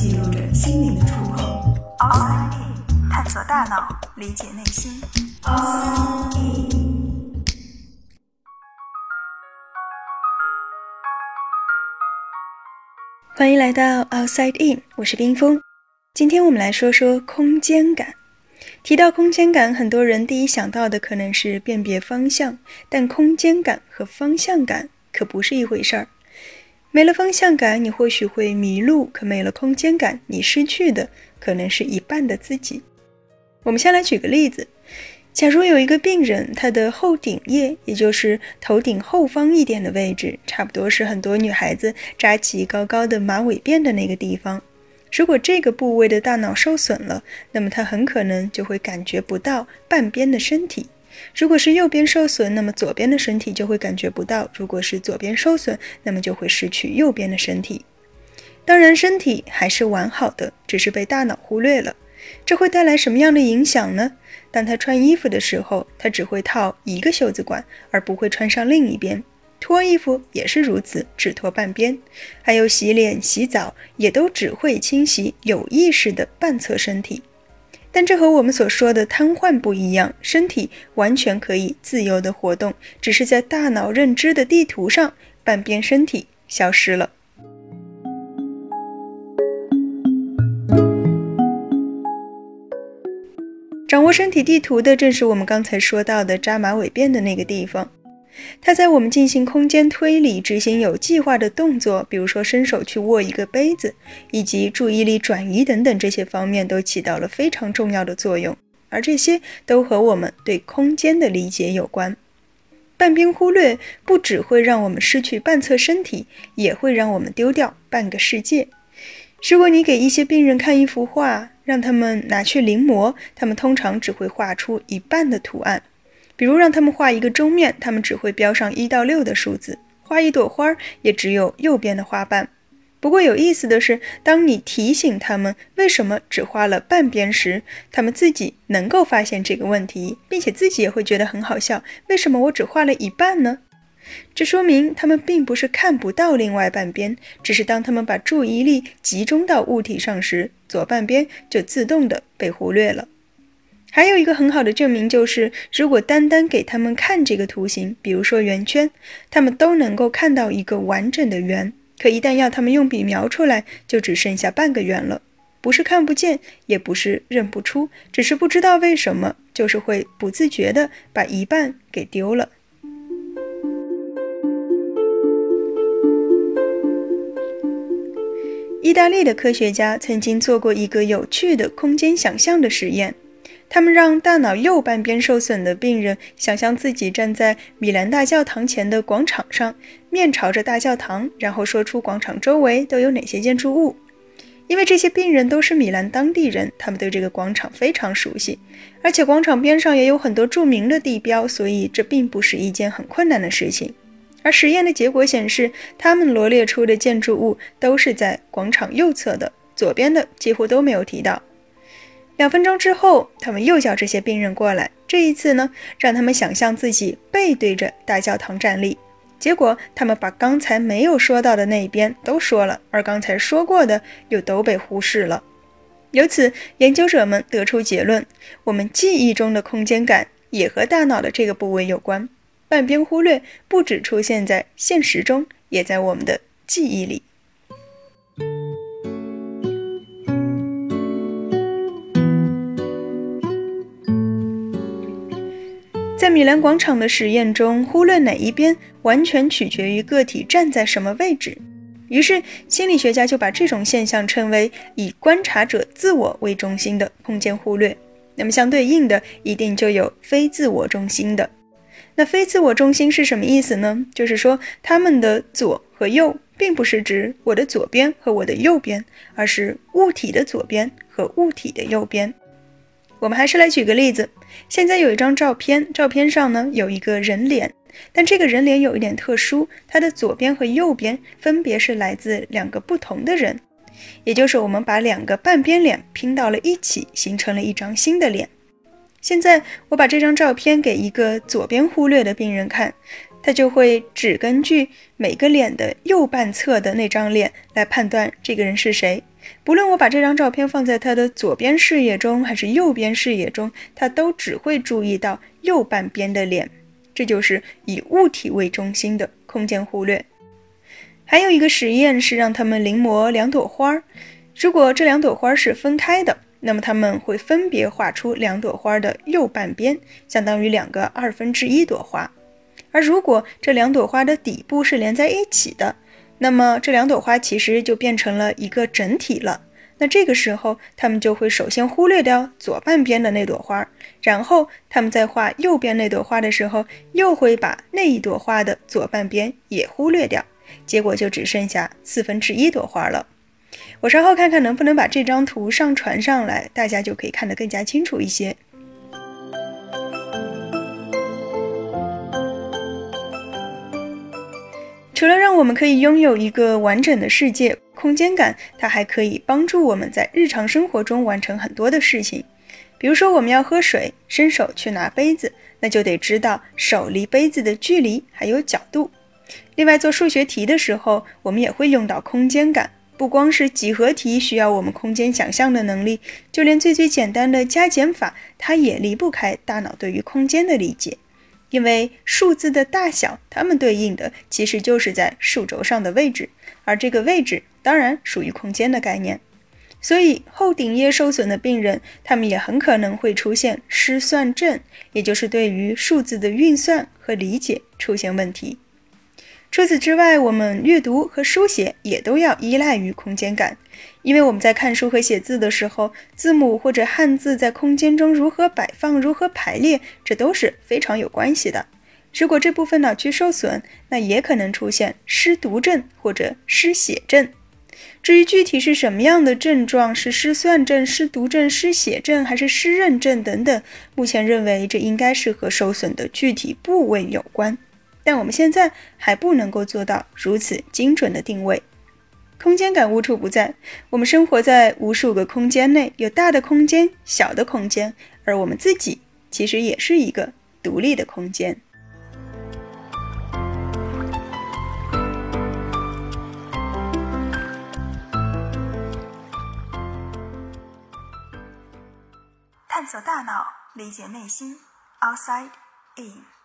记录着心灵的触碰。Outside In，探索大脑，理解内心。Outside In。欢迎来到 Outside In，我是冰峰。今天我们来说说空间感。提到空间感，很多人第一想到的可能是辨别方向，但空间感和方向感可不是一回事儿。没了方向感，你或许会迷路；可没了空间感，你失去的可能是一半的自己。我们先来举个例子：假如有一个病人，他的后顶叶，也就是头顶后方一点的位置，差不多是很多女孩子扎起高高的马尾辫的那个地方。如果这个部位的大脑受损了，那么他很可能就会感觉不到半边的身体。如果是右边受损，那么左边的身体就会感觉不到；如果是左边受损，那么就会失去右边的身体。当然，身体还是完好的，只是被大脑忽略了。这会带来什么样的影响呢？当他穿衣服的时候，他只会套一个袖子管，而不会穿上另一边。脱衣服也是如此，只脱半边。还有洗脸、洗澡，也都只会清洗有意识的半侧身体。但这和我们所说的瘫痪不一样，身体完全可以自由的活动，只是在大脑认知的地图上，半边身体消失了。掌握身体地图的，正是我们刚才说到的扎马尾辫的那个地方。它在我们进行空间推理、执行有计划的动作，比如说伸手去握一个杯子，以及注意力转移等等这些方面，都起到了非常重要的作用。而这些都和我们对空间的理解有关。半边忽略不只会让我们失去半侧身体，也会让我们丢掉半个世界。如果你给一些病人看一幅画，让他们拿去临摹，他们通常只会画出一半的图案。比如让他们画一个钟面，他们只会标上一到六的数字；画一朵花，也只有右边的花瓣。不过有意思的是，当你提醒他们为什么只画了半边时，他们自己能够发现这个问题，并且自己也会觉得很好笑。为什么我只画了一半呢？这说明他们并不是看不到另外半边，只是当他们把注意力集中到物体上时，左半边就自动的被忽略了。还有一个很好的证明就是，如果单单给他们看这个图形，比如说圆圈，他们都能够看到一个完整的圆。可一旦要他们用笔描出来，就只剩下半个圆了。不是看不见，也不是认不出，只是不知道为什么，就是会不自觉的把一半给丢了。意大利的科学家曾经做过一个有趣的空间想象的实验。他们让大脑右半边受损的病人想象自己站在米兰大教堂前的广场上，面朝着大教堂，然后说出广场周围都有哪些建筑物。因为这些病人都是米兰当地人，他们对这个广场非常熟悉，而且广场边上也有很多著名的地标，所以这并不是一件很困难的事情。而实验的结果显示，他们罗列出的建筑物都是在广场右侧的，左边的几乎都没有提到。两分钟之后，他们又叫这些病人过来。这一次呢，让他们想象自己背对着大教堂站立。结果，他们把刚才没有说到的那一边都说了，而刚才说过的又都被忽视了。由此，研究者们得出结论：我们记忆中的空间感也和大脑的这个部位有关。半边忽略不只出现在现实中，也在我们的记忆里。在米兰广场的实验中，忽略哪一边完全取决于个体站在什么位置。于是，心理学家就把这种现象称为以观察者自我为中心的空间忽略。那么，相对应的，一定就有非自我中心的。那非自我中心是什么意思呢？就是说，他们的左和右，并不是指我的左边和我的右边，而是物体的左边和物体的右边。我们还是来举个例子。现在有一张照片，照片上呢有一个人脸，但这个人脸有一点特殊，它的左边和右边分别是来自两个不同的人，也就是我们把两个半边脸拼到了一起，形成了一张新的脸。现在我把这张照片给一个左边忽略的病人看，他就会只根据每个脸的右半侧的那张脸来判断这个人是谁。不论我把这张照片放在他的左边视野中还是右边视野中，他都只会注意到右半边的脸。这就是以物体为中心的空间忽略。还有一个实验是让他们临摹两朵花，如果这两朵花是分开的，那么他们会分别画出两朵花的右半边，相当于两个二分之一朵花；而如果这两朵花的底部是连在一起的，那么这两朵花其实就变成了一个整体了。那这个时候，他们就会首先忽略掉左半边的那朵花，然后他们在画右边那朵花的时候，又会把那一朵花的左半边也忽略掉，结果就只剩下四分之一朵花了。我稍后看看能不能把这张图上传上来，大家就可以看得更加清楚一些。除了让我们可以拥有一个完整的世界，空间感它还可以帮助我们在日常生活中完成很多的事情。比如说，我们要喝水，伸手去拿杯子，那就得知道手离杯子的距离还有角度。另外，做数学题的时候，我们也会用到空间感。不光是几何题需要我们空间想象的能力，就连最最简单的加减法，它也离不开大脑对于空间的理解。因为数字的大小，它们对应的其实就是在数轴上的位置，而这个位置当然属于空间的概念。所以后顶叶受损的病人，他们也很可能会出现失算症，也就是对于数字的运算和理解出现问题。除此之外，我们阅读和书写也都要依赖于空间感，因为我们在看书和写字的时候，字母或者汉字在空间中如何摆放、如何排列，这都是非常有关系的。如果这部分脑区受损，那也可能出现失读症或者失写症。至于具体是什么样的症状，是失算症、失读症、失写症，还是失认症等等，目前认为这应该是和受损的具体部位有关。但我们现在还不能够做到如此精准的定位，空间感无处不在。我们生活在无数个空间内，有大的空间、小的空间，而我们自己其实也是一个独立的空间。探索大脑，理解内心，Outside In。